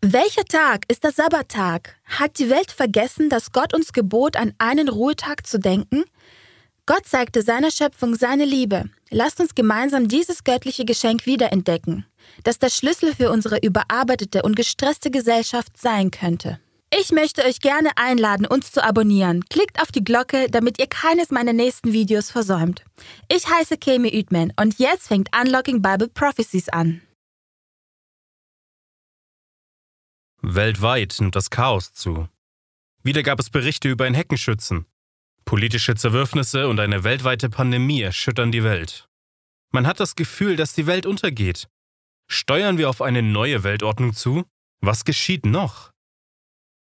Welcher Tag ist der Sabbattag? Hat die Welt vergessen, dass Gott uns gebot, an einen Ruhetag zu denken? Gott zeigte seiner Schöpfung seine Liebe. Lasst uns gemeinsam dieses göttliche Geschenk wiederentdecken, das der Schlüssel für unsere überarbeitete und gestresste Gesellschaft sein könnte. Ich möchte euch gerne einladen, uns zu abonnieren. Klickt auf die Glocke, damit ihr keines meiner nächsten Videos versäumt. Ich heiße Kemi Üdman und jetzt fängt Unlocking Bible Prophecies an. Weltweit nimmt das Chaos zu. Wieder gab es Berichte über einen Heckenschützen. Politische Zerwürfnisse und eine weltweite Pandemie erschüttern die Welt. Man hat das Gefühl, dass die Welt untergeht. Steuern wir auf eine neue Weltordnung zu? Was geschieht noch?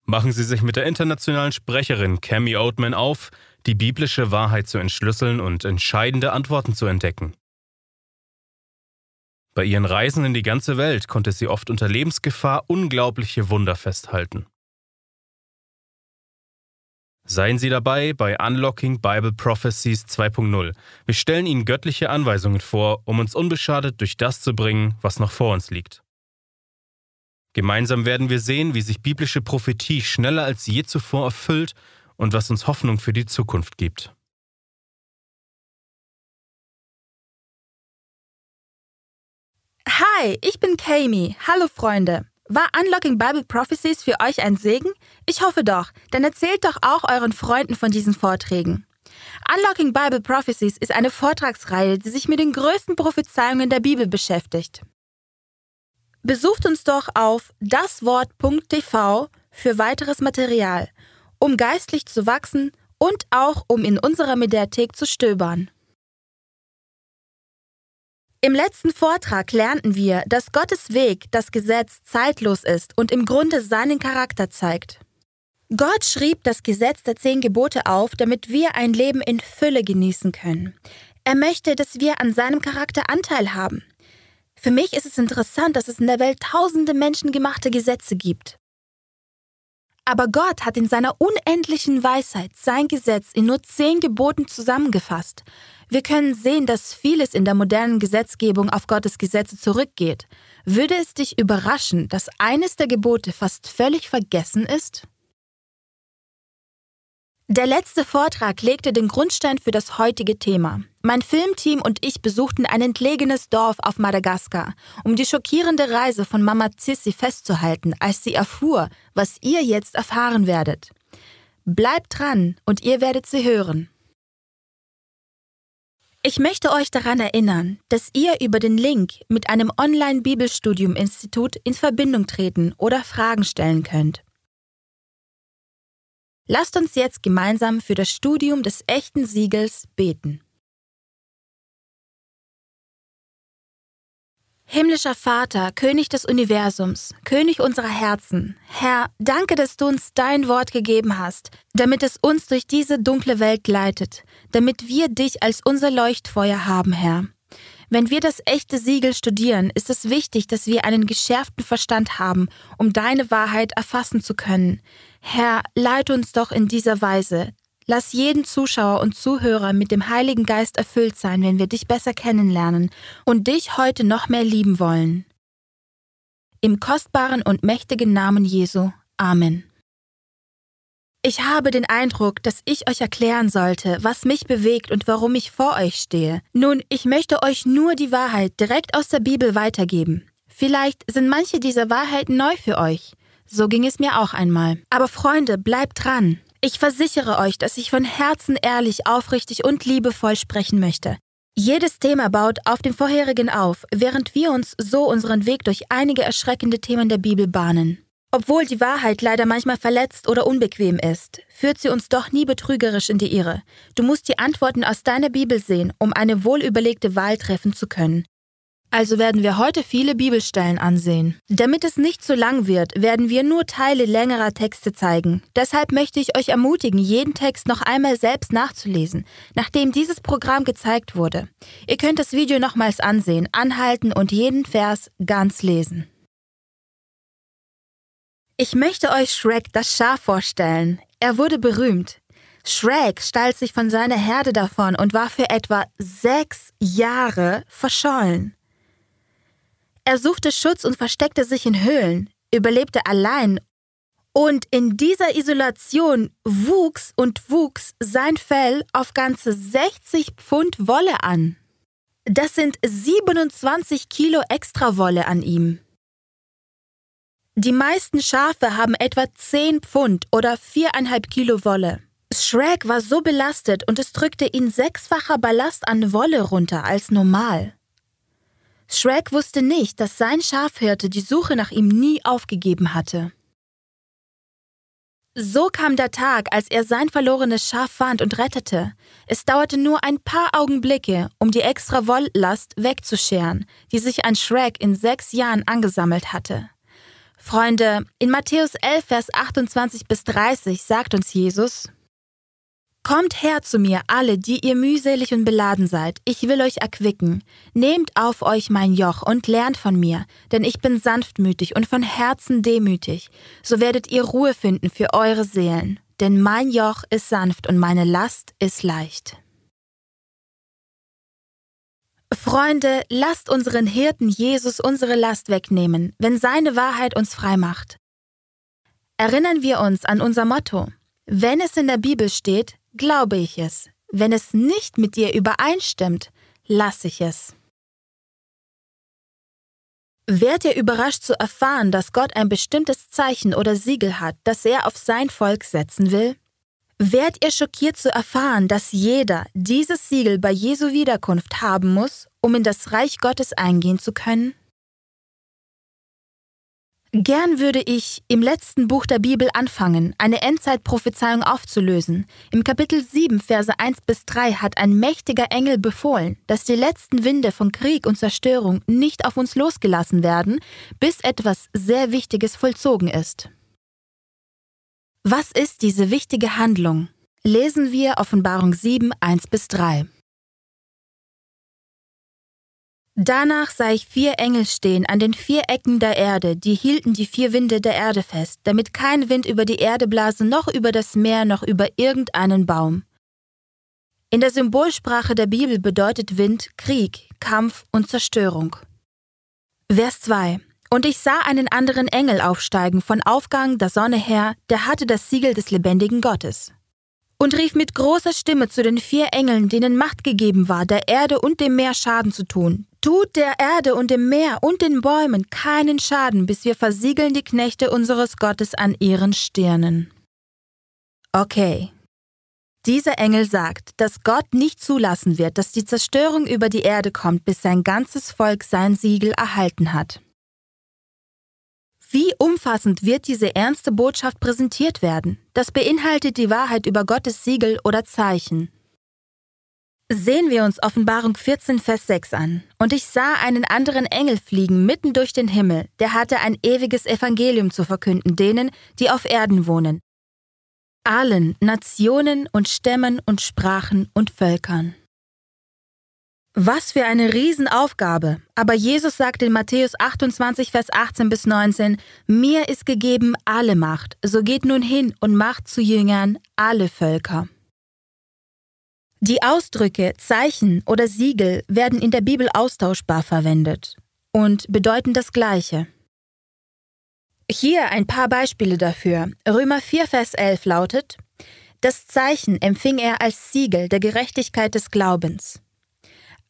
Machen Sie sich mit der internationalen Sprecherin Cami Oatman auf, die biblische Wahrheit zu entschlüsseln und entscheidende Antworten zu entdecken. Bei ihren Reisen in die ganze Welt konnte sie oft unter Lebensgefahr unglaubliche Wunder festhalten. Seien Sie dabei bei Unlocking Bible Prophecies 2.0. Wir stellen Ihnen göttliche Anweisungen vor, um uns unbeschadet durch das zu bringen, was noch vor uns liegt. Gemeinsam werden wir sehen, wie sich biblische Prophetie schneller als je zuvor erfüllt und was uns Hoffnung für die Zukunft gibt. Hi, ich bin Kami. Hallo Freunde. War Unlocking Bible Prophecies für euch ein Segen? Ich hoffe doch, dann erzählt doch auch euren Freunden von diesen Vorträgen. Unlocking Bible Prophecies ist eine Vortragsreihe, die sich mit den größten Prophezeiungen der Bibel beschäftigt. Besucht uns doch auf daswort.tv für weiteres Material, um geistlich zu wachsen und auch um in unserer Mediathek zu stöbern. Im letzten Vortrag lernten wir, dass Gottes Weg, das Gesetz, zeitlos ist und im Grunde seinen Charakter zeigt. Gott schrieb das Gesetz der zehn Gebote auf, damit wir ein Leben in Fülle genießen können. Er möchte, dass wir an seinem Charakter Anteil haben. Für mich ist es interessant, dass es in der Welt tausende menschengemachte Gesetze gibt. Aber Gott hat in seiner unendlichen Weisheit sein Gesetz in nur zehn Geboten zusammengefasst. Wir können sehen, dass vieles in der modernen Gesetzgebung auf Gottes Gesetze zurückgeht. Würde es dich überraschen, dass eines der Gebote fast völlig vergessen ist? Der letzte Vortrag legte den Grundstein für das heutige Thema. Mein Filmteam und ich besuchten ein entlegenes Dorf auf Madagaskar, um die schockierende Reise von Mama Zissi festzuhalten, als sie erfuhr, was ihr jetzt erfahren werdet. Bleibt dran und ihr werdet sie hören. Ich möchte euch daran erinnern, dass ihr über den Link mit einem Online-Bibelstudium-Institut in Verbindung treten oder Fragen stellen könnt. Lasst uns jetzt gemeinsam für das Studium des echten Siegels beten. Himmlischer Vater, König des Universums, König unserer Herzen, Herr, danke, dass du uns dein Wort gegeben hast, damit es uns durch diese dunkle Welt leitet, damit wir dich als unser Leuchtfeuer haben, Herr. Wenn wir das echte Siegel studieren, ist es wichtig, dass wir einen geschärften Verstand haben, um deine Wahrheit erfassen zu können. Herr, leite uns doch in dieser Weise, Lass jeden Zuschauer und Zuhörer mit dem Heiligen Geist erfüllt sein, wenn wir dich besser kennenlernen und dich heute noch mehr lieben wollen. Im kostbaren und mächtigen Namen Jesu. Amen. Ich habe den Eindruck, dass ich euch erklären sollte, was mich bewegt und warum ich vor euch stehe. Nun, ich möchte euch nur die Wahrheit direkt aus der Bibel weitergeben. Vielleicht sind manche dieser Wahrheiten neu für euch. So ging es mir auch einmal. Aber Freunde, bleibt dran. Ich versichere euch, dass ich von Herzen ehrlich, aufrichtig und liebevoll sprechen möchte. Jedes Thema baut auf dem vorherigen auf, während wir uns so unseren Weg durch einige erschreckende Themen der Bibel bahnen. Obwohl die Wahrheit leider manchmal verletzt oder unbequem ist, führt sie uns doch nie betrügerisch in die Irre. Du musst die Antworten aus deiner Bibel sehen, um eine wohlüberlegte Wahl treffen zu können. Also werden wir heute viele Bibelstellen ansehen. Damit es nicht zu lang wird, werden wir nur Teile längerer Texte zeigen. Deshalb möchte ich euch ermutigen, jeden Text noch einmal selbst nachzulesen, nachdem dieses Programm gezeigt wurde. Ihr könnt das Video nochmals ansehen, anhalten und jeden Vers ganz lesen. Ich möchte euch Shrek das Schaf vorstellen. Er wurde berühmt. Shrek stahl sich von seiner Herde davon und war für etwa sechs Jahre verschollen. Er suchte Schutz und versteckte sich in Höhlen. überlebte allein und in dieser Isolation wuchs und wuchs sein Fell auf ganze 60 Pfund Wolle an. Das sind 27 Kilo extra Wolle an ihm. Die meisten Schafe haben etwa 10 Pfund oder 4,5 Kilo Wolle. Shrek war so belastet und es drückte ihn sechsfacher Ballast an Wolle runter als normal. Shrek wusste nicht, dass sein Schafhirte die Suche nach ihm nie aufgegeben hatte. So kam der Tag, als er sein verlorenes Schaf fand und rettete. Es dauerte nur ein paar Augenblicke, um die extra Wolllast wegzuscheren, die sich ein Shrek in sechs Jahren angesammelt hatte. Freunde, in Matthäus 11, Vers 28 bis 30 sagt uns Jesus, Kommt her zu mir, alle, die ihr mühselig und beladen seid, ich will euch erquicken. Nehmt auf euch mein Joch und lernt von mir, denn ich bin sanftmütig und von Herzen demütig, so werdet ihr Ruhe finden für eure Seelen, denn mein Joch ist sanft und meine Last ist leicht. Freunde, lasst unseren Hirten Jesus unsere Last wegnehmen, wenn seine Wahrheit uns frei macht. Erinnern wir uns an unser Motto. Wenn es in der Bibel steht, glaube ich es. Wenn es nicht mit dir übereinstimmt, lasse ich es. Werdet ihr überrascht zu erfahren, dass Gott ein bestimmtes Zeichen oder Siegel hat, das er auf sein Volk setzen will? Werdet ihr schockiert zu erfahren, dass jeder dieses Siegel bei Jesu Wiederkunft haben muss, um in das Reich Gottes eingehen zu können? Gern würde ich im letzten Buch der Bibel anfangen, eine Endzeitprophezeiung aufzulösen. Im Kapitel 7, Verse 1 bis 3 hat ein mächtiger Engel befohlen, dass die letzten Winde von Krieg und Zerstörung nicht auf uns losgelassen werden, bis etwas sehr Wichtiges vollzogen ist. Was ist diese wichtige Handlung? Lesen wir Offenbarung 7, 1 bis 3. Danach sah ich vier Engel stehen an den vier Ecken der Erde, die hielten die vier Winde der Erde fest, damit kein Wind über die Erde blase, noch über das Meer, noch über irgendeinen Baum. In der Symbolsprache der Bibel bedeutet Wind Krieg, Kampf und Zerstörung. Vers 2 Und ich sah einen anderen Engel aufsteigen von Aufgang der Sonne her, der hatte das Siegel des lebendigen Gottes und rief mit großer Stimme zu den vier Engeln, denen Macht gegeben war, der Erde und dem Meer Schaden zu tun. Tut der Erde und dem Meer und den Bäumen keinen Schaden, bis wir versiegeln die Knechte unseres Gottes an ihren Stirnen. Okay. Dieser Engel sagt, dass Gott nicht zulassen wird, dass die Zerstörung über die Erde kommt, bis sein ganzes Volk sein Siegel erhalten hat. Wie umfassend wird diese ernste Botschaft präsentiert werden? Das beinhaltet die Wahrheit über Gottes Siegel oder Zeichen. Sehen wir uns Offenbarung 14, Vers 6 an. Und ich sah einen anderen Engel fliegen mitten durch den Himmel, der hatte ein ewiges Evangelium zu verkünden denen, die auf Erden wohnen. Allen Nationen und Stämmen und Sprachen und Völkern. Was für eine Riesenaufgabe. Aber Jesus sagt in Matthäus 28, Vers 18 bis 19, Mir ist gegeben alle Macht, so geht nun hin und macht zu Jüngern alle Völker. Die Ausdrücke Zeichen oder Siegel werden in der Bibel austauschbar verwendet und bedeuten das Gleiche. Hier ein paar Beispiele dafür. Römer 4, Vers 11 lautet, Das Zeichen empfing er als Siegel der Gerechtigkeit des Glaubens.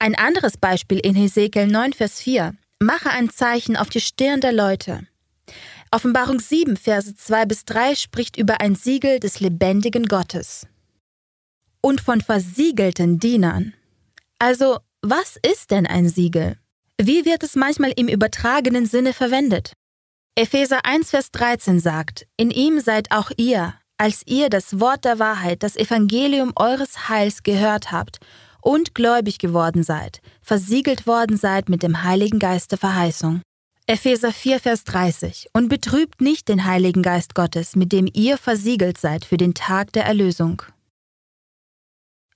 Ein anderes Beispiel in Hesekiel 9, Vers 4. Mache ein Zeichen auf die Stirn der Leute. Offenbarung 7, Verse 2 bis 3 spricht über ein Siegel des lebendigen Gottes. Und von versiegelten Dienern. Also, was ist denn ein Siegel? Wie wird es manchmal im übertragenen Sinne verwendet? Epheser 1, Vers 13 sagt, In ihm seid auch ihr, als ihr das Wort der Wahrheit, das Evangelium eures Heils gehört habt und gläubig geworden seid, versiegelt worden seid mit dem Heiligen Geist der Verheißung. Epheser 4, Vers 30. Und betrübt nicht den Heiligen Geist Gottes, mit dem ihr versiegelt seid für den Tag der Erlösung.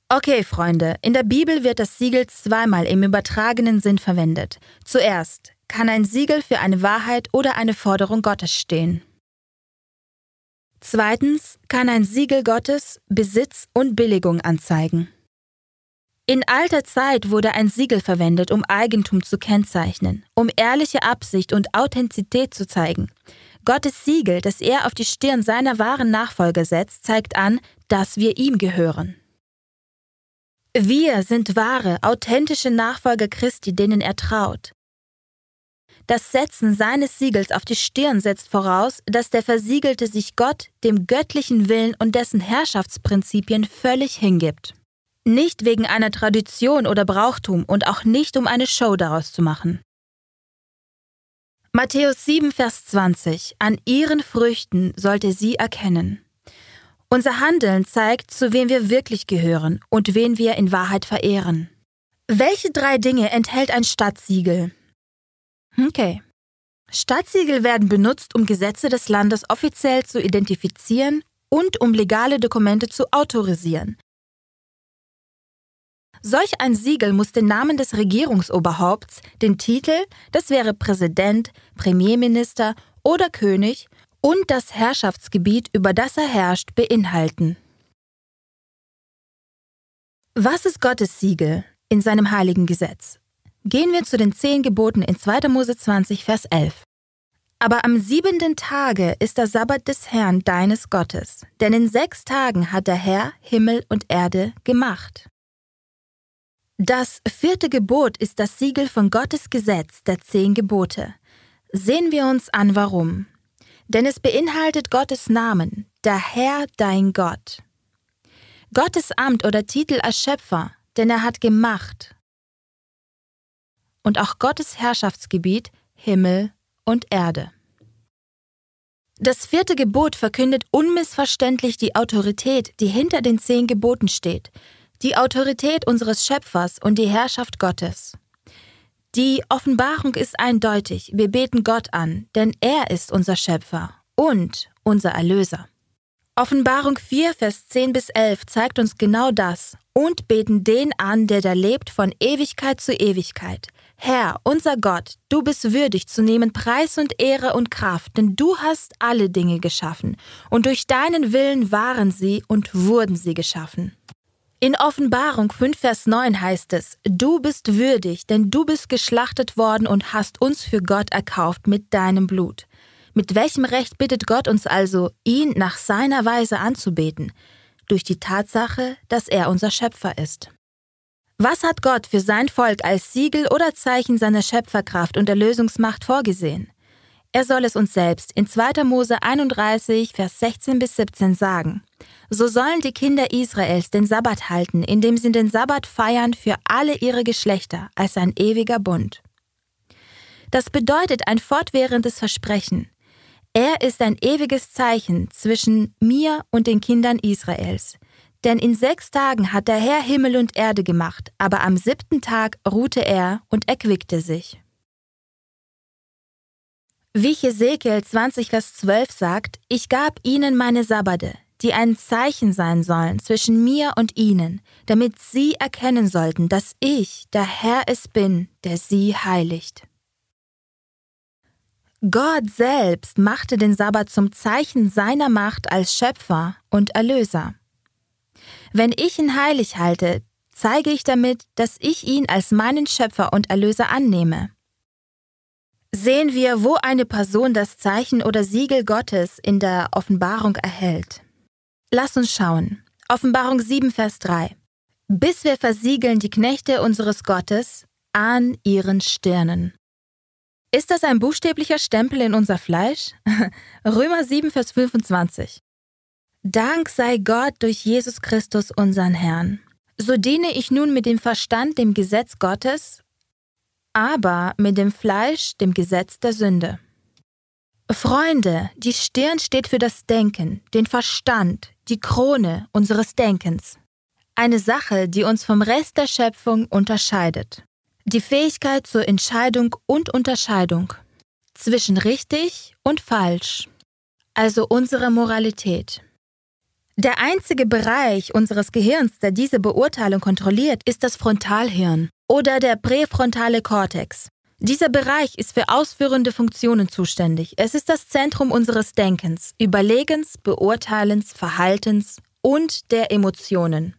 Okay, Freunde, in der Bibel wird das Siegel zweimal im übertragenen Sinn verwendet. Zuerst kann ein Siegel für eine Wahrheit oder eine Forderung Gottes stehen. Zweitens kann ein Siegel Gottes Besitz und Billigung anzeigen. In alter Zeit wurde ein Siegel verwendet, um Eigentum zu kennzeichnen, um ehrliche Absicht und Authentizität zu zeigen. Gottes Siegel, das er auf die Stirn seiner wahren Nachfolger setzt, zeigt an, dass wir ihm gehören. Wir sind wahre, authentische Nachfolger Christi, denen er traut. Das Setzen seines Siegels auf die Stirn setzt voraus, dass der Versiegelte sich Gott, dem göttlichen Willen und dessen Herrschaftsprinzipien völlig hingibt. Nicht wegen einer Tradition oder Brauchtum und auch nicht um eine Show daraus zu machen. Matthäus 7, Vers 20. An ihren Früchten sollt ihr sie erkennen. Unser Handeln zeigt, zu wem wir wirklich gehören und wen wir in Wahrheit verehren. Welche drei Dinge enthält ein Stadtsiegel? Okay. Stadtsiegel werden benutzt, um Gesetze des Landes offiziell zu identifizieren und um legale Dokumente zu autorisieren. Solch ein Siegel muss den Namen des Regierungsoberhaupts, den Titel, das wäre Präsident, Premierminister oder König, und das Herrschaftsgebiet, über das er herrscht, beinhalten. Was ist Gottes Siegel in seinem heiligen Gesetz? Gehen wir zu den zehn Geboten in 2. Mose 20, Vers 11. Aber am siebenten Tage ist der Sabbat des Herrn deines Gottes, denn in sechs Tagen hat der Herr Himmel und Erde gemacht. Das vierte Gebot ist das Siegel von Gottes Gesetz der zehn Gebote. Sehen wir uns an, warum. Denn es beinhaltet Gottes Namen, der Herr dein Gott. Gottes Amt oder Titel als Schöpfer, denn er hat gemacht. Und auch Gottes Herrschaftsgebiet, Himmel und Erde. Das vierte Gebot verkündet unmissverständlich die Autorität, die hinter den zehn Geboten steht, die Autorität unseres Schöpfers und die Herrschaft Gottes. Die Offenbarung ist eindeutig, wir beten Gott an, denn er ist unser Schöpfer und unser Erlöser. Offenbarung 4, Vers 10 bis 11 zeigt uns genau das und beten den an, der da lebt von Ewigkeit zu Ewigkeit. Herr, unser Gott, du bist würdig zu nehmen Preis und Ehre und Kraft, denn du hast alle Dinge geschaffen, und durch deinen Willen waren sie und wurden sie geschaffen. In Offenbarung 5, Vers 9 heißt es, Du bist würdig, denn du bist geschlachtet worden und hast uns für Gott erkauft mit deinem Blut. Mit welchem Recht bittet Gott uns also, ihn nach seiner Weise anzubeten? Durch die Tatsache, dass er unser Schöpfer ist. Was hat Gott für sein Volk als Siegel oder Zeichen seiner Schöpferkraft und Erlösungsmacht vorgesehen? Er soll es uns selbst in 2. Mose 31, Vers 16 bis 17 sagen. So sollen die Kinder Israels den Sabbat halten, indem sie den Sabbat feiern für alle ihre Geschlechter als ein ewiger Bund. Das bedeutet ein fortwährendes Versprechen. Er ist ein ewiges Zeichen zwischen mir und den Kindern Israels. Denn in sechs Tagen hat der Herr Himmel und Erde gemacht, aber am siebten Tag ruhte er und erquickte sich. Wie Hesekiel 20, Vers 12 sagt, ich gab ihnen meine Sabbate, die ein Zeichen sein sollen zwischen mir und ihnen, damit sie erkennen sollten, dass ich der Herr es bin, der sie heiligt. Gott selbst machte den Sabbat zum Zeichen seiner Macht als Schöpfer und Erlöser. Wenn ich ihn heilig halte, zeige ich damit, dass ich ihn als meinen Schöpfer und Erlöser annehme. Sehen wir, wo eine Person das Zeichen oder Siegel Gottes in der Offenbarung erhält. Lass uns schauen. Offenbarung 7, Vers 3. Bis wir versiegeln die Knechte unseres Gottes an ihren Stirnen. Ist das ein buchstäblicher Stempel in unser Fleisch? Römer 7, Vers 25. Dank sei Gott durch Jesus Christus, unseren Herrn. So diene ich nun mit dem Verstand dem Gesetz Gottes, aber mit dem Fleisch dem Gesetz der Sünde. Freunde, die Stirn steht für das Denken, den Verstand, die Krone unseres Denkens. Eine Sache, die uns vom Rest der Schöpfung unterscheidet. Die Fähigkeit zur Entscheidung und Unterscheidung zwischen richtig und falsch. Also unsere Moralität. Der einzige Bereich unseres Gehirns, der diese Beurteilung kontrolliert, ist das Frontalhirn oder der präfrontale Kortex. Dieser Bereich ist für ausführende Funktionen zuständig. Es ist das Zentrum unseres Denkens, Überlegens, Beurteilens, Verhaltens und der Emotionen.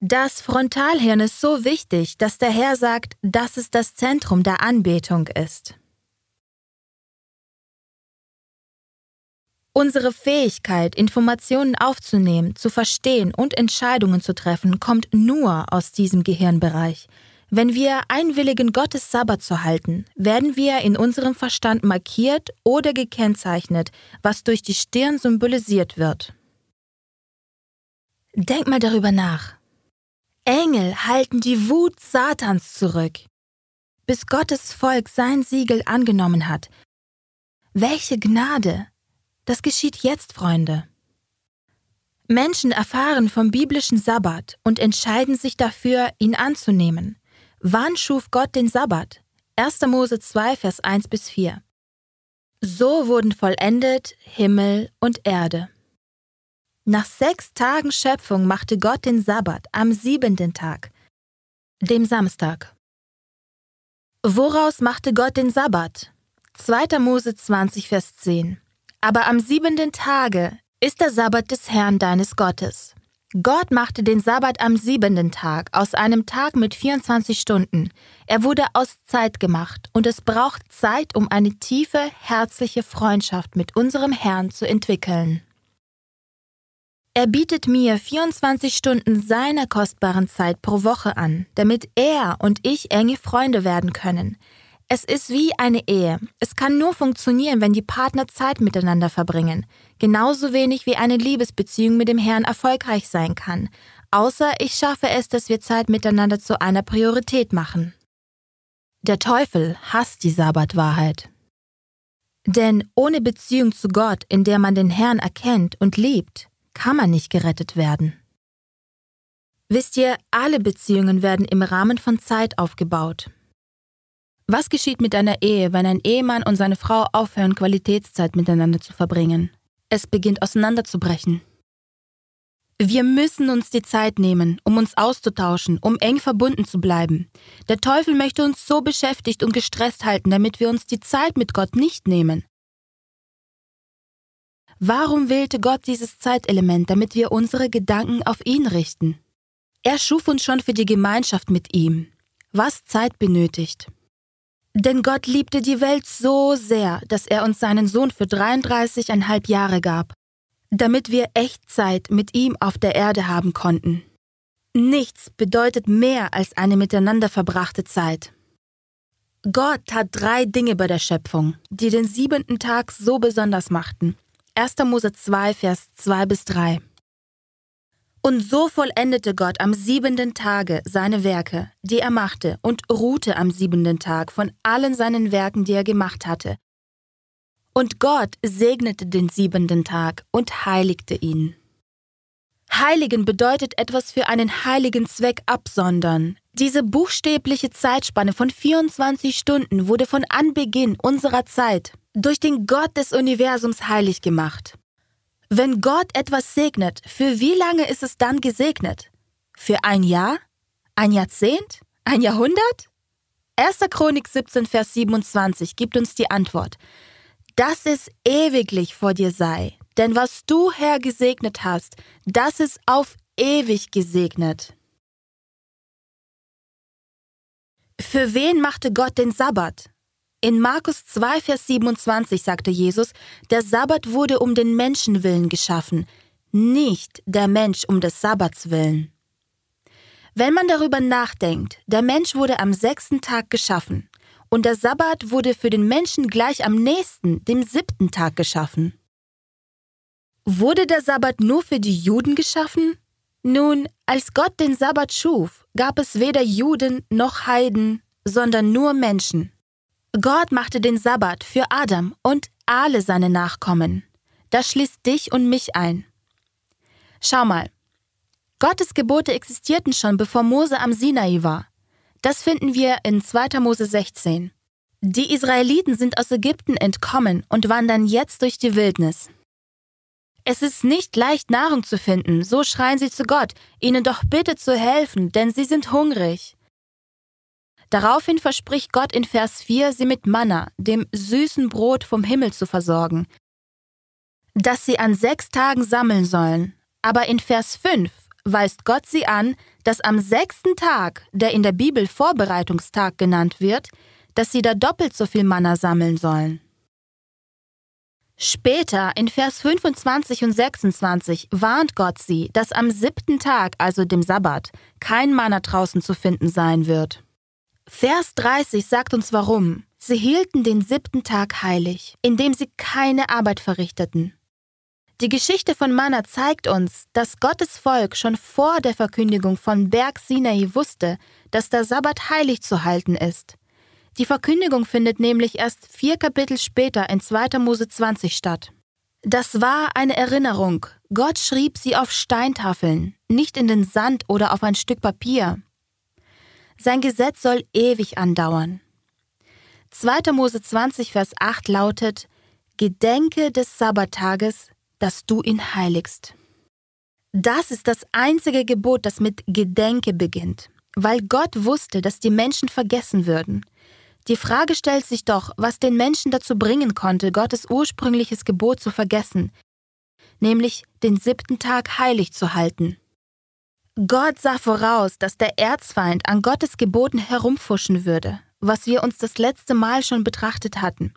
Das Frontalhirn ist so wichtig, dass der Herr sagt, dass es das Zentrum der Anbetung ist. Unsere Fähigkeit, Informationen aufzunehmen, zu verstehen und Entscheidungen zu treffen, kommt nur aus diesem Gehirnbereich. Wenn wir einwilligen, Gottes Sabbat zu halten, werden wir in unserem Verstand markiert oder gekennzeichnet, was durch die Stirn symbolisiert wird. Denk mal darüber nach. Engel halten die Wut Satans zurück, bis Gottes Volk sein Siegel angenommen hat. Welche Gnade! Das geschieht jetzt, Freunde. Menschen erfahren vom biblischen Sabbat und entscheiden sich dafür, ihn anzunehmen. Wann schuf Gott den Sabbat? 1. Mose 2, Vers 1 bis 4. So wurden vollendet Himmel und Erde. Nach sechs Tagen Schöpfung machte Gott den Sabbat am siebenten Tag, dem Samstag. Woraus machte Gott den Sabbat? 2. Mose 20, Vers 10. Aber am siebenten Tage ist der Sabbat des Herrn deines Gottes. Gott machte den Sabbat am siebenten Tag aus einem Tag mit 24 Stunden. Er wurde aus Zeit gemacht und es braucht Zeit, um eine tiefe, herzliche Freundschaft mit unserem Herrn zu entwickeln. Er bietet mir 24 Stunden seiner kostbaren Zeit pro Woche an, damit er und ich enge Freunde werden können. Es ist wie eine Ehe. Es kann nur funktionieren, wenn die Partner Zeit miteinander verbringen. Genauso wenig wie eine Liebesbeziehung mit dem Herrn erfolgreich sein kann. Außer ich schaffe es, dass wir Zeit miteinander zu einer Priorität machen. Der Teufel hasst die Sabbatwahrheit. Denn ohne Beziehung zu Gott, in der man den Herrn erkennt und liebt, kann man nicht gerettet werden. Wisst ihr, alle Beziehungen werden im Rahmen von Zeit aufgebaut. Was geschieht mit einer Ehe, wenn ein Ehemann und seine Frau aufhören, Qualitätszeit miteinander zu verbringen? Es beginnt auseinanderzubrechen. Wir müssen uns die Zeit nehmen, um uns auszutauschen, um eng verbunden zu bleiben. Der Teufel möchte uns so beschäftigt und gestresst halten, damit wir uns die Zeit mit Gott nicht nehmen. Warum wählte Gott dieses Zeitelement, damit wir unsere Gedanken auf ihn richten? Er schuf uns schon für die Gemeinschaft mit ihm. Was Zeit benötigt. Denn Gott liebte die Welt so sehr, dass er uns seinen Sohn für 33,5 Jahre gab, damit wir Echtzeit mit ihm auf der Erde haben konnten. Nichts bedeutet mehr als eine miteinander verbrachte Zeit. Gott tat drei Dinge bei der Schöpfung, die den siebenten Tag so besonders machten. 1. Mose 2, Vers 2 bis 3. Und so vollendete Gott am siebenten Tage seine Werke, die er machte, und ruhte am siebenten Tag von allen seinen Werken, die er gemacht hatte. Und Gott segnete den siebenten Tag und heiligte ihn. Heiligen bedeutet etwas für einen heiligen Zweck absondern. Diese buchstäbliche Zeitspanne von 24 Stunden wurde von Anbeginn unserer Zeit durch den Gott des Universums heilig gemacht. Wenn Gott etwas segnet, für wie lange ist es dann gesegnet? Für ein Jahr? Ein Jahrzehnt? Ein Jahrhundert? 1. Chronik 17, Vers 27 gibt uns die Antwort. Dass es ewiglich vor dir sei, denn was du, Herr, gesegnet hast, das ist auf ewig gesegnet. Für wen machte Gott den Sabbat? In Markus 2, Vers 27 sagte Jesus, der Sabbat wurde um den Menschen willen geschaffen, nicht der Mensch um des Sabbats willen. Wenn man darüber nachdenkt, der Mensch wurde am sechsten Tag geschaffen und der Sabbat wurde für den Menschen gleich am nächsten, dem siebten Tag geschaffen. Wurde der Sabbat nur für die Juden geschaffen? Nun, als Gott den Sabbat schuf, gab es weder Juden noch Heiden, sondern nur Menschen. Gott machte den Sabbat für Adam und alle seine Nachkommen. Das schließt dich und mich ein. Schau mal. Gottes Gebote existierten schon, bevor Mose am Sinai war. Das finden wir in 2. Mose 16. Die Israeliten sind aus Ägypten entkommen und wandern jetzt durch die Wildnis. Es ist nicht leicht, Nahrung zu finden, so schreien sie zu Gott, ihnen doch bitte zu helfen, denn sie sind hungrig. Daraufhin verspricht Gott in Vers 4, sie mit Manna, dem süßen Brot vom Himmel zu versorgen, das sie an sechs Tagen sammeln sollen. Aber in Vers 5 weist Gott sie an, dass am sechsten Tag, der in der Bibel Vorbereitungstag genannt wird, dass sie da doppelt so viel Manna sammeln sollen. Später in Vers 25 und 26 warnt Gott sie, dass am siebten Tag, also dem Sabbat, kein Manna draußen zu finden sein wird. Vers 30 sagt uns warum. Sie hielten den siebten Tag heilig, indem sie keine Arbeit verrichteten. Die Geschichte von Manna zeigt uns, dass Gottes Volk schon vor der Verkündigung von Berg Sinai wusste, dass der Sabbat heilig zu halten ist. Die Verkündigung findet nämlich erst vier Kapitel später in 2. Mose 20 statt. Das war eine Erinnerung. Gott schrieb sie auf Steintafeln, nicht in den Sand oder auf ein Stück Papier. Sein Gesetz soll ewig andauern. 2. Mose 20, Vers 8 lautet: Gedenke des Sabbattages, dass du ihn heiligst. Das ist das einzige Gebot, das mit Gedenke beginnt, weil Gott wusste, dass die Menschen vergessen würden. Die Frage stellt sich doch, was den Menschen dazu bringen konnte, Gottes ursprüngliches Gebot zu vergessen, nämlich den siebten Tag heilig zu halten. Gott sah voraus, dass der Erzfeind an Gottes Geboten herumfuschen würde, was wir uns das letzte Mal schon betrachtet hatten.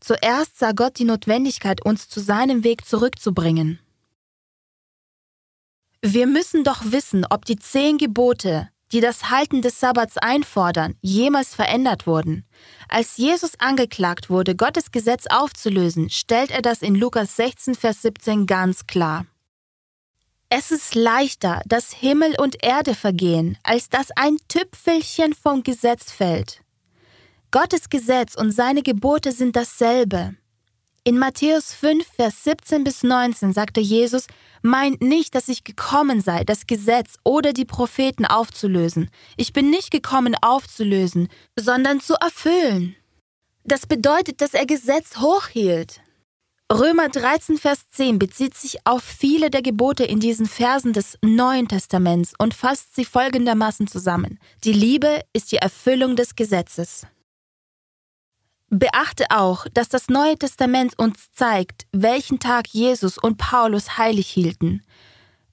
Zuerst sah Gott die Notwendigkeit, uns zu seinem Weg zurückzubringen. Wir müssen doch wissen, ob die zehn Gebote, die das Halten des Sabbats einfordern, jemals verändert wurden. Als Jesus angeklagt wurde, Gottes Gesetz aufzulösen, stellt er das in Lukas 16, Vers 17 ganz klar. Es ist leichter, dass Himmel und Erde vergehen, als dass ein Tüpfelchen vom Gesetz fällt. Gottes Gesetz und seine Gebote sind dasselbe. In Matthäus 5, Vers 17 bis 19 sagte Jesus, meint nicht, dass ich gekommen sei, das Gesetz oder die Propheten aufzulösen. Ich bin nicht gekommen aufzulösen, sondern zu erfüllen. Das bedeutet, dass er Gesetz hochhielt. Römer 13, Vers 10 bezieht sich auf viele der Gebote in diesen Versen des Neuen Testaments und fasst sie folgendermaßen zusammen. Die Liebe ist die Erfüllung des Gesetzes. Beachte auch, dass das Neue Testament uns zeigt, welchen Tag Jesus und Paulus heilig hielten.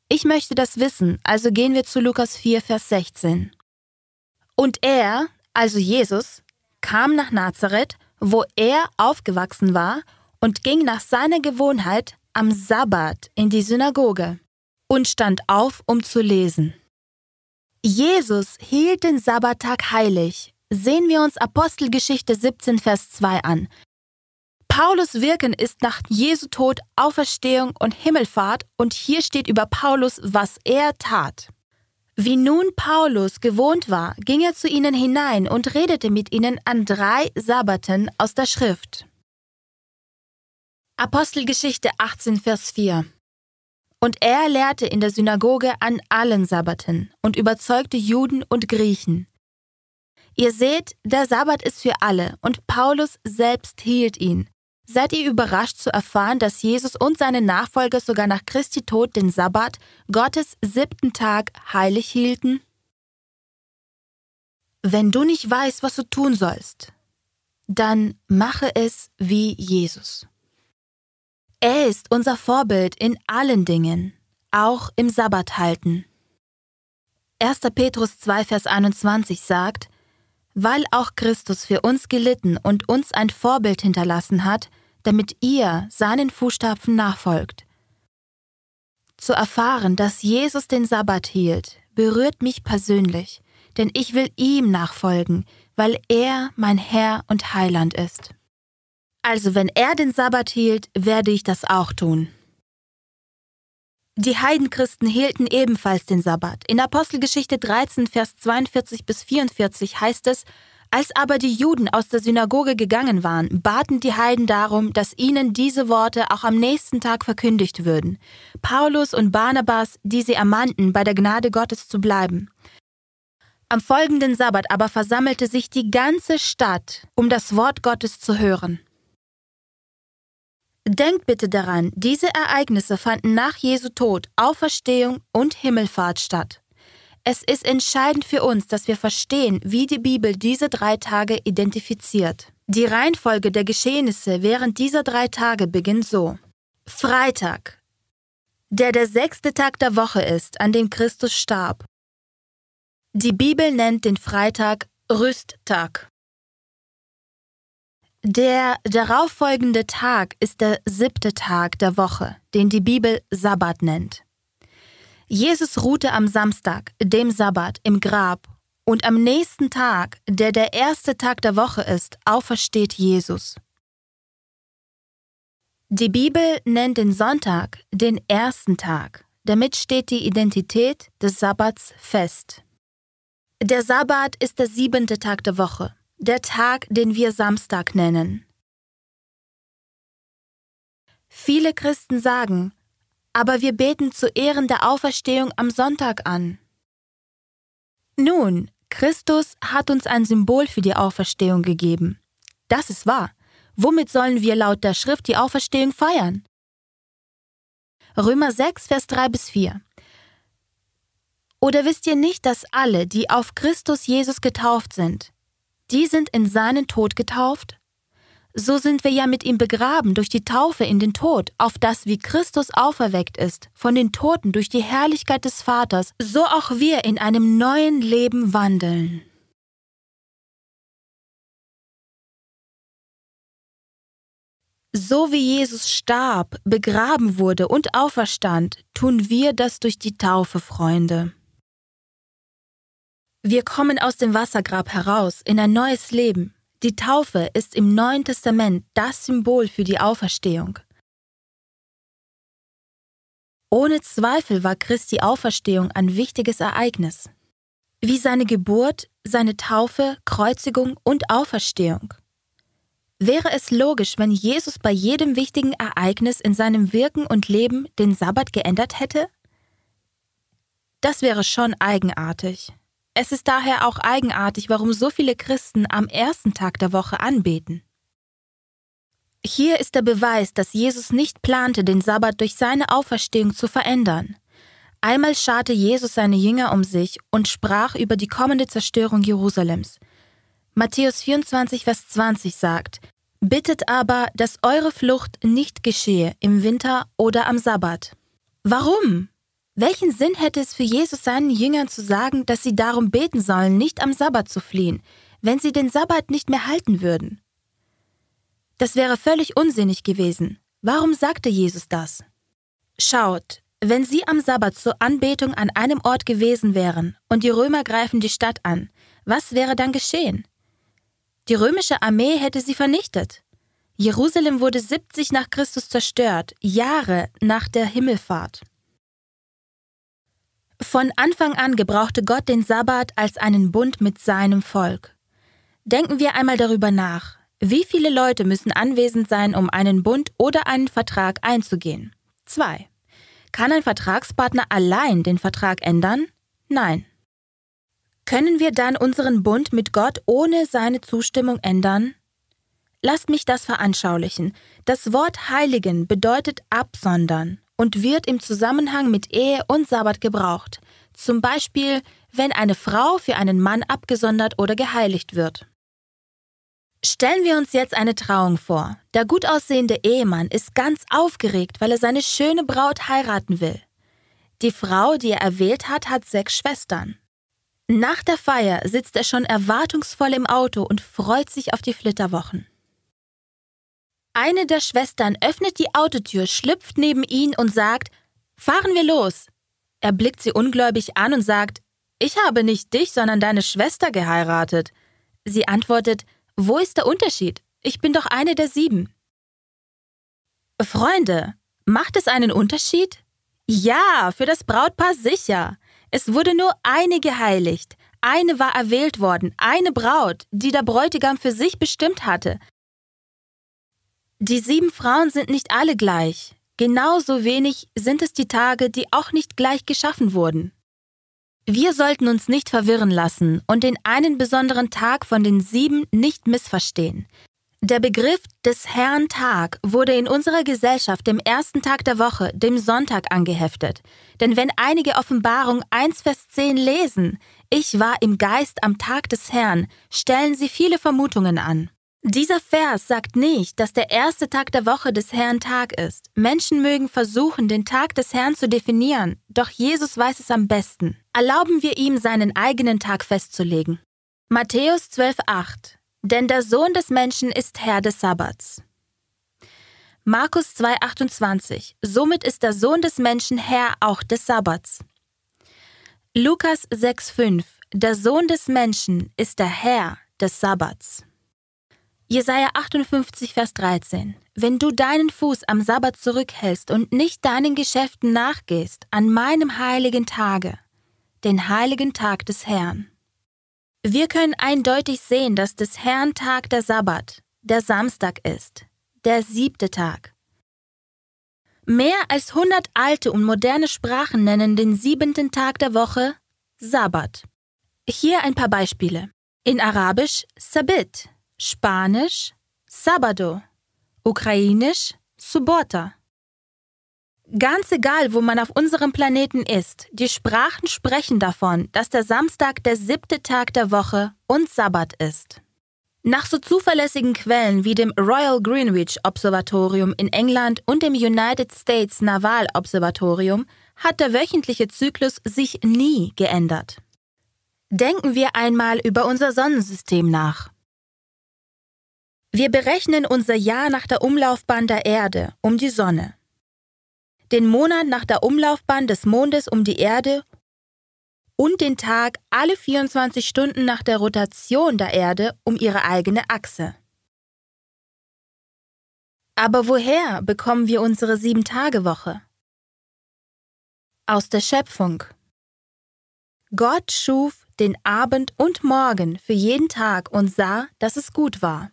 Ich möchte das wissen, also gehen wir zu Lukas 4, Vers 16. Und er, also Jesus, kam nach Nazareth, wo er aufgewachsen war, und ging nach seiner Gewohnheit am Sabbat in die Synagoge und stand auf, um zu lesen. Jesus hielt den Sabbattag heilig Sehen wir uns Apostelgeschichte 17, Vers 2 an. Paulus Wirken ist nach Jesu Tod, Auferstehung und Himmelfahrt und hier steht über Paulus, was er tat. Wie nun Paulus gewohnt war, ging er zu ihnen hinein und redete mit ihnen an drei Sabbaten aus der Schrift. Apostelgeschichte 18, Vers 4 Und er lehrte in der Synagoge an allen Sabbaten und überzeugte Juden und Griechen. Ihr seht, der Sabbat ist für alle und Paulus selbst hielt ihn. Seid ihr überrascht zu erfahren, dass Jesus und seine Nachfolger sogar nach Christi Tod den Sabbat, Gottes siebten Tag, heilig hielten? Wenn du nicht weißt, was du tun sollst, dann mache es wie Jesus. Er ist unser Vorbild in allen Dingen, auch im Sabbat halten. 1. Petrus 2, Vers 21 sagt, weil auch Christus für uns gelitten und uns ein Vorbild hinterlassen hat, damit ihr seinen Fußstapfen nachfolgt. Zu erfahren, dass Jesus den Sabbat hielt, berührt mich persönlich, denn ich will ihm nachfolgen, weil er mein Herr und Heiland ist. Also wenn er den Sabbat hielt, werde ich das auch tun. Die Heidenchristen hielten ebenfalls den Sabbat. In Apostelgeschichte 13, Vers 42 bis 44 heißt es, als aber die Juden aus der Synagoge gegangen waren, baten die Heiden darum, dass ihnen diese Worte auch am nächsten Tag verkündigt würden. Paulus und Barnabas, die sie ermannten, bei der Gnade Gottes zu bleiben. Am folgenden Sabbat aber versammelte sich die ganze Stadt, um das Wort Gottes zu hören. Denkt bitte daran, diese Ereignisse fanden nach Jesu Tod, Auferstehung und Himmelfahrt statt. Es ist entscheidend für uns, dass wir verstehen, wie die Bibel diese drei Tage identifiziert. Die Reihenfolge der Geschehnisse während dieser drei Tage beginnt so. Freitag, der der sechste Tag der Woche ist, an dem Christus starb. Die Bibel nennt den Freitag Rüsttag. Der darauffolgende Tag ist der siebte Tag der Woche, den die Bibel Sabbat nennt. Jesus ruhte am Samstag, dem Sabbat, im Grab, und am nächsten Tag, der der erste Tag der Woche ist, aufersteht Jesus. Die Bibel nennt den Sonntag den ersten Tag. Damit steht die Identität des Sabbats fest. Der Sabbat ist der siebente Tag der Woche, der Tag, den wir Samstag nennen. Viele Christen sagen, aber wir beten zu Ehren der Auferstehung am Sonntag an. Nun, Christus hat uns ein Symbol für die Auferstehung gegeben. Das ist wahr. Womit sollen wir laut der Schrift die Auferstehung feiern? Römer 6, Vers 3 bis 4. Oder wisst ihr nicht, dass alle, die auf Christus Jesus getauft sind, die sind in seinen Tod getauft? So sind wir ja mit ihm begraben durch die Taufe in den Tod, auf das wie Christus auferweckt ist, von den Toten durch die Herrlichkeit des Vaters, so auch wir in einem neuen Leben wandeln. So wie Jesus starb, begraben wurde und auferstand, tun wir das durch die Taufe, Freunde. Wir kommen aus dem Wassergrab heraus in ein neues Leben, die Taufe ist im Neuen Testament das Symbol für die Auferstehung. Ohne Zweifel war Christi Auferstehung ein wichtiges Ereignis, wie seine Geburt, seine Taufe, Kreuzigung und Auferstehung. Wäre es logisch, wenn Jesus bei jedem wichtigen Ereignis in seinem Wirken und Leben den Sabbat geändert hätte? Das wäre schon eigenartig. Es ist daher auch eigenartig, warum so viele Christen am ersten Tag der Woche anbeten. Hier ist der Beweis, dass Jesus nicht plante, den Sabbat durch seine Auferstehung zu verändern. Einmal scharte Jesus seine Jünger um sich und sprach über die kommende Zerstörung Jerusalems. Matthäus 24, Vers 20 sagt, Bittet aber, dass eure Flucht nicht geschehe im Winter oder am Sabbat. Warum? Welchen Sinn hätte es für Jesus seinen Jüngern zu sagen, dass sie darum beten sollen, nicht am Sabbat zu fliehen, wenn sie den Sabbat nicht mehr halten würden? Das wäre völlig unsinnig gewesen. Warum sagte Jesus das? Schaut, wenn sie am Sabbat zur Anbetung an einem Ort gewesen wären und die Römer greifen die Stadt an, was wäre dann geschehen? Die römische Armee hätte sie vernichtet. Jerusalem wurde 70 nach Christus zerstört, Jahre nach der Himmelfahrt. Von Anfang an gebrauchte Gott den Sabbat als einen Bund mit seinem Volk. Denken wir einmal darüber nach. Wie viele Leute müssen anwesend sein, um einen Bund oder einen Vertrag einzugehen? Zwei. Kann ein Vertragspartner allein den Vertrag ändern? Nein. Können wir dann unseren Bund mit Gott ohne seine Zustimmung ändern? Lasst mich das veranschaulichen. Das Wort heiligen bedeutet absondern und wird im Zusammenhang mit Ehe und Sabbat gebraucht, zum Beispiel wenn eine Frau für einen Mann abgesondert oder geheiligt wird. Stellen wir uns jetzt eine Trauung vor. Der gut aussehende Ehemann ist ganz aufgeregt, weil er seine schöne Braut heiraten will. Die Frau, die er erwählt hat, hat sechs Schwestern. Nach der Feier sitzt er schon erwartungsvoll im Auto und freut sich auf die Flitterwochen. Eine der Schwestern öffnet die Autotür, schlüpft neben ihn und sagt, Fahren wir los. Er blickt sie ungläubig an und sagt, Ich habe nicht dich, sondern deine Schwester geheiratet. Sie antwortet, Wo ist der Unterschied? Ich bin doch eine der sieben. Freunde, macht es einen Unterschied? Ja, für das Brautpaar sicher. Es wurde nur eine geheiligt. Eine war erwählt worden, eine Braut, die der Bräutigam für sich bestimmt hatte. Die sieben Frauen sind nicht alle gleich. Genauso wenig sind es die Tage, die auch nicht gleich geschaffen wurden. Wir sollten uns nicht verwirren lassen und den einen besonderen Tag von den sieben nicht missverstehen. Der Begriff des Herrn Tag wurde in unserer Gesellschaft dem ersten Tag der Woche, dem Sonntag, angeheftet. Denn wenn einige Offenbarung 1 Vers 10 lesen, ich war im Geist am Tag des Herrn, stellen sie viele Vermutungen an. Dieser Vers sagt nicht, dass der erste Tag der Woche des Herrn Tag ist. Menschen mögen versuchen, den Tag des Herrn zu definieren, doch Jesus weiß es am besten. Erlauben wir ihm, seinen eigenen Tag festzulegen. Matthäus 12,8 denn der Sohn des Menschen ist Herr des Sabbats. Markus 2,28 Somit ist der Sohn des Menschen Herr auch des Sabbats. Lukas 6,5 Der Sohn des Menschen ist der Herr des Sabbats. Jesaja 58, Vers 13 Wenn du deinen Fuß am Sabbat zurückhältst und nicht deinen Geschäften nachgehst, an meinem heiligen Tage, den heiligen Tag des Herrn. Wir können eindeutig sehen, dass des Herrn Tag der Sabbat, der Samstag ist, der siebte Tag. Mehr als 100 alte und moderne Sprachen nennen den siebenten Tag der Woche Sabbat. Hier ein paar Beispiele. In Arabisch Sabit, Spanisch Sabado, Ukrainisch Subota. Ganz egal, wo man auf unserem Planeten ist, die Sprachen sprechen davon, dass der Samstag der siebte Tag der Woche und Sabbat ist. Nach so zuverlässigen Quellen wie dem Royal Greenwich Observatorium in England und dem United States Naval Observatorium hat der wöchentliche Zyklus sich nie geändert. Denken wir einmal über unser Sonnensystem nach. Wir berechnen unser Jahr nach der Umlaufbahn der Erde um die Sonne, den Monat nach der Umlaufbahn des Mondes um die Erde und den Tag alle 24 Stunden nach der Rotation der Erde um ihre eigene Achse. Aber woher bekommen wir unsere Sieben-Tage-Woche? Aus der Schöpfung. Gott schuf den Abend und Morgen für jeden Tag und sah, dass es gut war.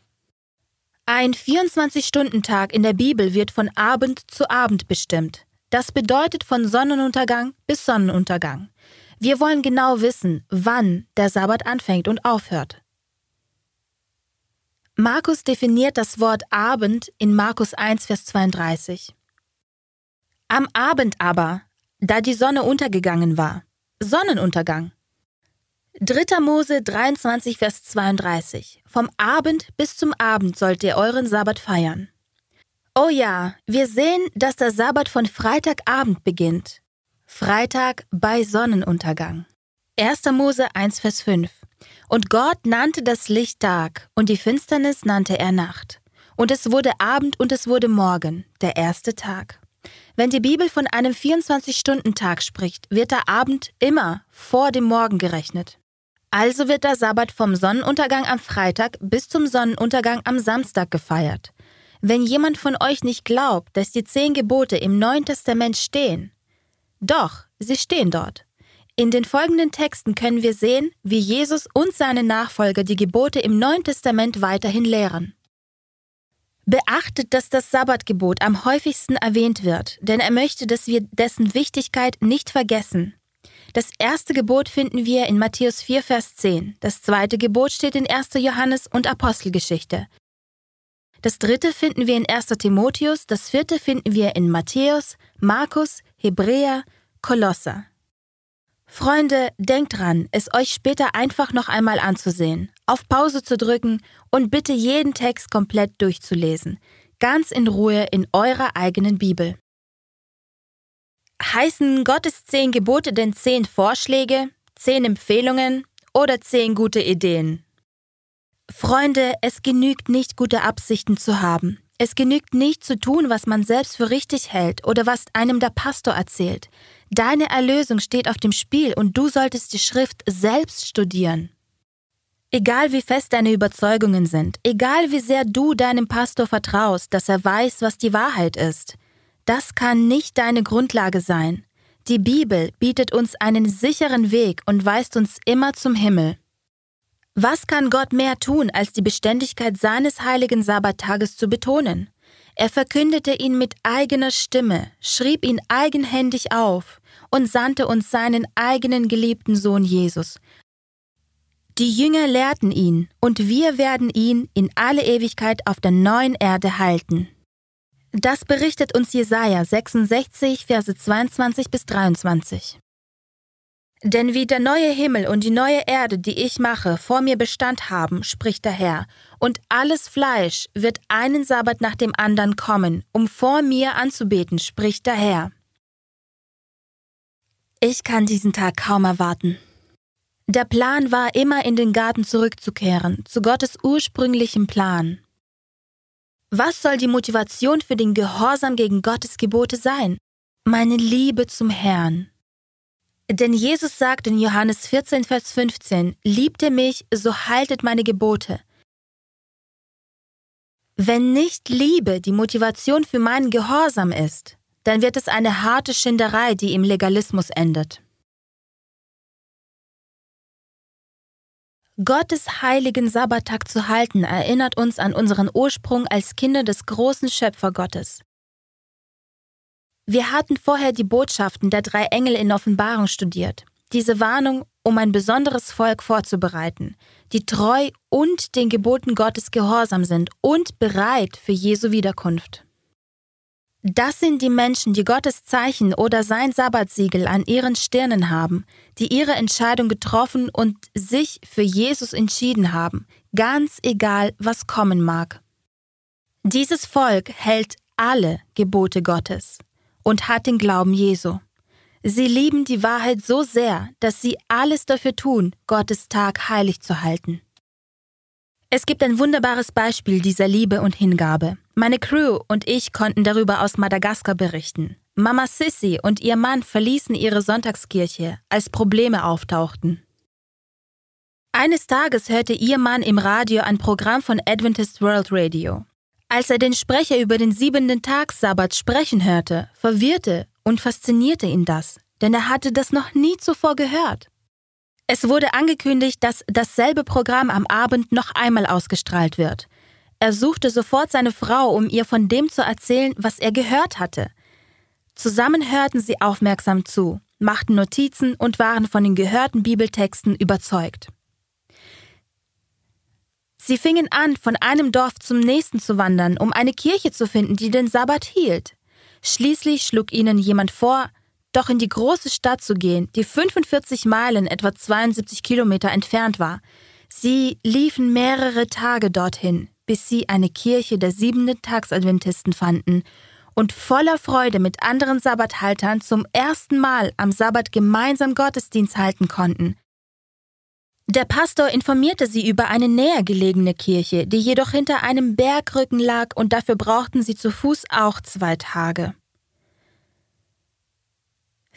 Ein 24-Stunden-Tag in der Bibel wird von Abend zu Abend bestimmt. Das bedeutet von Sonnenuntergang bis Sonnenuntergang. Wir wollen genau wissen, wann der Sabbat anfängt und aufhört. Markus definiert das Wort Abend in Markus 1, Vers 32. Am Abend aber, da die Sonne untergegangen war, Sonnenuntergang. 3. Mose 23, Vers 32. Vom Abend bis zum Abend sollt ihr euren Sabbat feiern. Oh ja, wir sehen, dass der Sabbat von Freitagabend beginnt Freitag bei Sonnenuntergang. 1. Mose 1, Vers 5. Und Gott nannte das Licht Tag, und die Finsternis nannte er Nacht. Und es wurde Abend und es wurde Morgen, der erste Tag. Wenn die Bibel von einem 24-Stunden-Tag spricht, wird der Abend immer vor dem Morgen gerechnet. Also wird der Sabbat vom Sonnenuntergang am Freitag bis zum Sonnenuntergang am Samstag gefeiert. Wenn jemand von euch nicht glaubt, dass die zehn Gebote im Neuen Testament stehen, doch, sie stehen dort. In den folgenden Texten können wir sehen, wie Jesus und seine Nachfolger die Gebote im Neuen Testament weiterhin lehren. Beachtet, dass das Sabbatgebot am häufigsten erwähnt wird, denn er möchte, dass wir dessen Wichtigkeit nicht vergessen. Das erste Gebot finden wir in Matthäus 4, Vers 10. Das zweite Gebot steht in 1. Johannes und Apostelgeschichte. Das dritte finden wir in 1. Timotheus, das vierte finden wir in Matthäus, Markus, Hebräer, Kolosser. Freunde, denkt dran, es euch später einfach noch einmal anzusehen, auf Pause zu drücken und bitte jeden Text komplett durchzulesen, ganz in Ruhe in eurer eigenen Bibel. Heißen Gottes zehn Gebote denn zehn Vorschläge, zehn Empfehlungen oder zehn gute Ideen? Freunde, es genügt nicht, gute Absichten zu haben. Es genügt nicht zu tun, was man selbst für richtig hält oder was einem der Pastor erzählt. Deine Erlösung steht auf dem Spiel und du solltest die Schrift selbst studieren. Egal wie fest deine Überzeugungen sind, egal wie sehr du deinem Pastor vertraust, dass er weiß, was die Wahrheit ist, das kann nicht deine Grundlage sein. Die Bibel bietet uns einen sicheren Weg und weist uns immer zum Himmel. Was kann Gott mehr tun, als die Beständigkeit seines heiligen Sabbattages zu betonen? Er verkündete ihn mit eigener Stimme, schrieb ihn eigenhändig auf und sandte uns seinen eigenen geliebten Sohn Jesus. Die Jünger lehrten ihn, und wir werden ihn in alle Ewigkeit auf der neuen Erde halten. Das berichtet uns Jesaja 66, Verse 22 bis 23. Denn wie der neue Himmel und die neue Erde, die ich mache, vor mir Bestand haben, spricht der Herr, und alles Fleisch wird einen Sabbat nach dem anderen kommen, um vor mir anzubeten, spricht der Herr. Ich kann diesen Tag kaum erwarten. Der Plan war immer in den Garten zurückzukehren, zu Gottes ursprünglichem Plan. Was soll die Motivation für den Gehorsam gegen Gottes Gebote sein? Meine Liebe zum Herrn. Denn Jesus sagt in Johannes 14, Vers 15, Liebt ihr mich, so haltet meine Gebote. Wenn nicht Liebe die Motivation für meinen Gehorsam ist, dann wird es eine harte Schinderei, die im Legalismus endet. Gottes heiligen Sabbattag zu halten erinnert uns an unseren Ursprung als Kinder des großen Schöpfergottes. Wir hatten vorher die Botschaften der drei Engel in Offenbarung studiert. Diese Warnung, um ein besonderes Volk vorzubereiten, die treu und den Geboten Gottes gehorsam sind und bereit für Jesu Wiederkunft. Das sind die Menschen, die Gottes Zeichen oder sein Sabbatsiegel an ihren Stirnen haben, die ihre Entscheidung getroffen und sich für Jesus entschieden haben, ganz egal, was kommen mag. Dieses Volk hält alle Gebote Gottes und hat den Glauben Jesu. Sie lieben die Wahrheit so sehr, dass sie alles dafür tun, Gottes Tag heilig zu halten. Es gibt ein wunderbares Beispiel dieser Liebe und Hingabe. Meine Crew und ich konnten darüber aus Madagaskar berichten. Mama Sissy und ihr Mann verließen ihre Sonntagskirche, als Probleme auftauchten. Eines Tages hörte ihr Mann im Radio ein Programm von Adventist World Radio. Als er den Sprecher über den siebenten Tag Sabbat sprechen hörte, verwirrte und faszinierte ihn das, denn er hatte das noch nie zuvor gehört. Es wurde angekündigt, dass dasselbe Programm am Abend noch einmal ausgestrahlt wird. Er suchte sofort seine Frau, um ihr von dem zu erzählen, was er gehört hatte. Zusammen hörten sie aufmerksam zu, machten Notizen und waren von den gehörten Bibeltexten überzeugt. Sie fingen an, von einem Dorf zum nächsten zu wandern, um eine Kirche zu finden, die den Sabbat hielt. Schließlich schlug ihnen jemand vor, doch in die große Stadt zu gehen, die 45 Meilen, etwa 72 Kilometer entfernt war. Sie liefen mehrere Tage dorthin, bis sie eine Kirche der siebenten Tagsadventisten fanden und voller Freude mit anderen Sabbathaltern zum ersten Mal am Sabbat gemeinsam Gottesdienst halten konnten. Der Pastor informierte sie über eine näher gelegene Kirche, die jedoch hinter einem Bergrücken lag und dafür brauchten sie zu Fuß auch zwei Tage.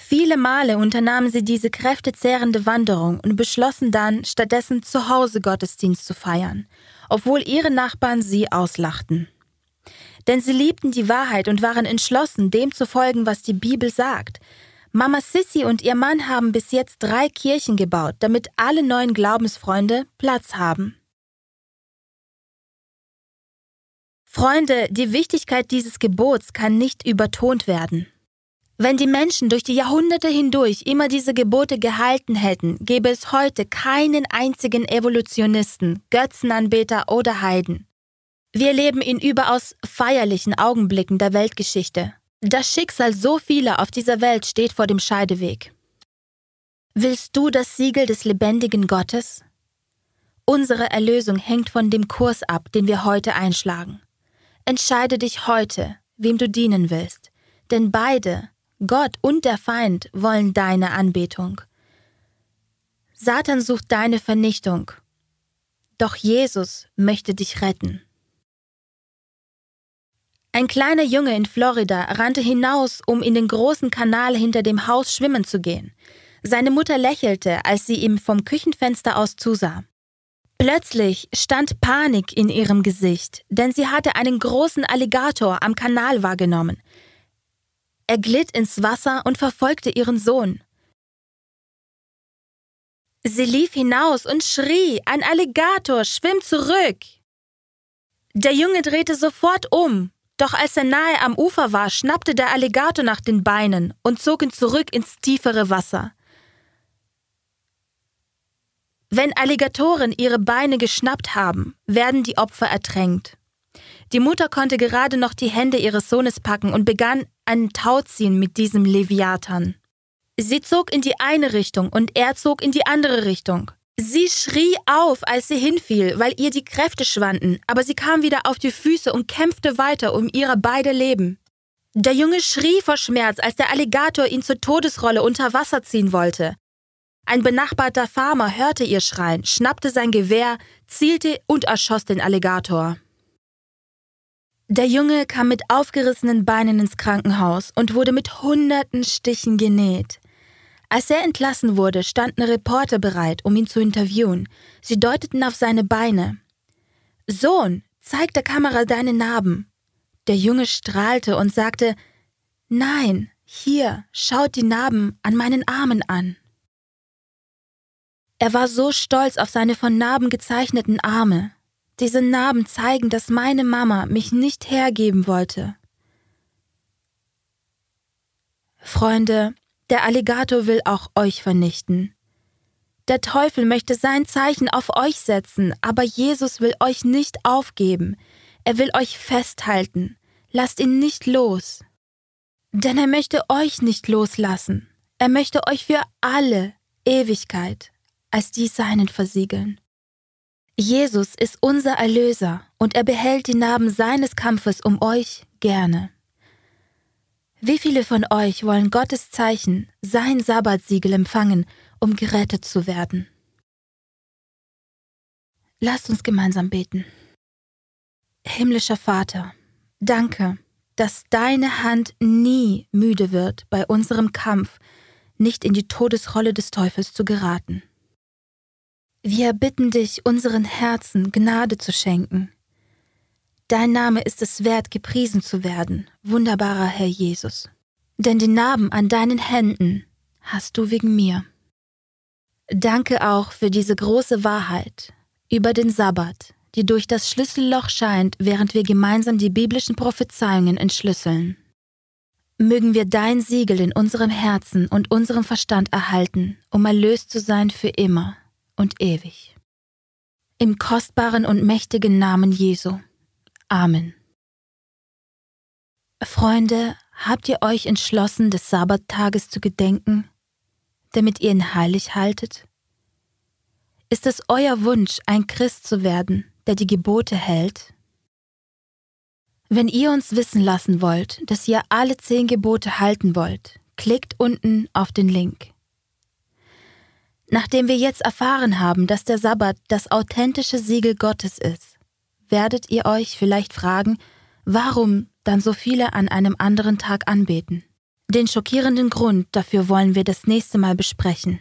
Viele Male unternahmen sie diese kräftezehrende Wanderung und beschlossen dann, stattdessen zu Hause Gottesdienst zu feiern, obwohl ihre Nachbarn sie auslachten. Denn sie liebten die Wahrheit und waren entschlossen, dem zu folgen, was die Bibel sagt. Mama Sissy und ihr Mann haben bis jetzt drei Kirchen gebaut, damit alle neuen Glaubensfreunde Platz haben. Freunde, die Wichtigkeit dieses Gebots kann nicht übertont werden. Wenn die Menschen durch die Jahrhunderte hindurch immer diese Gebote gehalten hätten, gäbe es heute keinen einzigen Evolutionisten, Götzenanbeter oder Heiden. Wir leben in überaus feierlichen Augenblicken der Weltgeschichte. Das Schicksal so vieler auf dieser Welt steht vor dem Scheideweg. Willst du das Siegel des lebendigen Gottes? Unsere Erlösung hängt von dem Kurs ab, den wir heute einschlagen. Entscheide dich heute, wem du dienen willst, denn beide, Gott und der Feind wollen deine Anbetung. Satan sucht deine Vernichtung. Doch Jesus möchte dich retten. Ein kleiner Junge in Florida rannte hinaus, um in den großen Kanal hinter dem Haus schwimmen zu gehen. Seine Mutter lächelte, als sie ihm vom Küchenfenster aus zusah. Plötzlich stand Panik in ihrem Gesicht, denn sie hatte einen großen Alligator am Kanal wahrgenommen. Er glitt ins Wasser und verfolgte ihren Sohn. Sie lief hinaus und schrie, ein Alligator, schwimm zurück! Der Junge drehte sofort um, doch als er nahe am Ufer war, schnappte der Alligator nach den Beinen und zog ihn zurück ins tiefere Wasser. Wenn Alligatoren ihre Beine geschnappt haben, werden die Opfer ertränkt. Die Mutter konnte gerade noch die Hände ihres Sohnes packen und begann einen Tauziehen mit diesem Leviathan. Sie zog in die eine Richtung und er zog in die andere Richtung. Sie schrie auf, als sie hinfiel, weil ihr die Kräfte schwanden, aber sie kam wieder auf die Füße und kämpfte weiter um ihre beide Leben. Der Junge schrie vor Schmerz, als der Alligator ihn zur Todesrolle unter Wasser ziehen wollte. Ein benachbarter Farmer hörte ihr Schreien, schnappte sein Gewehr, zielte und erschoss den Alligator. Der Junge kam mit aufgerissenen Beinen ins Krankenhaus und wurde mit hunderten Stichen genäht. Als er entlassen wurde, standen Reporter bereit, um ihn zu interviewen. Sie deuteten auf seine Beine. Sohn, zeig der Kamera deine Narben. Der Junge strahlte und sagte, Nein, hier, schaut die Narben an meinen Armen an. Er war so stolz auf seine von Narben gezeichneten Arme. Diese Narben zeigen, dass meine Mama mich nicht hergeben wollte. Freunde, der Alligator will auch euch vernichten. Der Teufel möchte sein Zeichen auf euch setzen, aber Jesus will euch nicht aufgeben. Er will euch festhalten. Lasst ihn nicht los. Denn er möchte euch nicht loslassen. Er möchte euch für alle Ewigkeit als die Seinen versiegeln. Jesus ist unser Erlöser und er behält die Narben seines Kampfes um euch gerne. Wie viele von euch wollen Gottes Zeichen, sein Sabbatsiegel empfangen, um gerettet zu werden? Lasst uns gemeinsam beten. Himmlischer Vater, danke, dass deine Hand nie müde wird, bei unserem Kampf nicht in die Todesrolle des Teufels zu geraten. Wir bitten dich, unseren Herzen Gnade zu schenken, Dein Name ist es wert, gepriesen zu werden, wunderbarer Herr Jesus. Denn die Narben an deinen Händen hast du wegen mir. Danke auch für diese große Wahrheit über den Sabbat, die durch das Schlüsselloch scheint, während wir gemeinsam die biblischen Prophezeiungen entschlüsseln. Mögen wir dein Siegel in unserem Herzen und unserem Verstand erhalten, um erlöst zu sein für immer und ewig. Im kostbaren und mächtigen Namen Jesu. Amen. Freunde, habt ihr euch entschlossen, des Sabbattages zu gedenken, damit ihr ihn heilig haltet? Ist es euer Wunsch, ein Christ zu werden, der die Gebote hält? Wenn ihr uns wissen lassen wollt, dass ihr alle zehn Gebote halten wollt, klickt unten auf den Link. Nachdem wir jetzt erfahren haben, dass der Sabbat das authentische Siegel Gottes ist, werdet ihr euch vielleicht fragen, warum dann so viele an einem anderen Tag anbeten. Den schockierenden Grund dafür wollen wir das nächste Mal besprechen.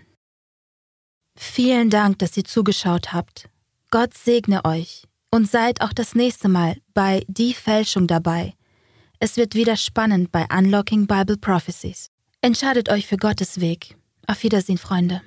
Vielen Dank, dass ihr zugeschaut habt. Gott segne euch und seid auch das nächste Mal bei Die Fälschung dabei. Es wird wieder spannend bei Unlocking Bible Prophecies. Entscheidet euch für Gottes Weg. Auf Wiedersehen, Freunde.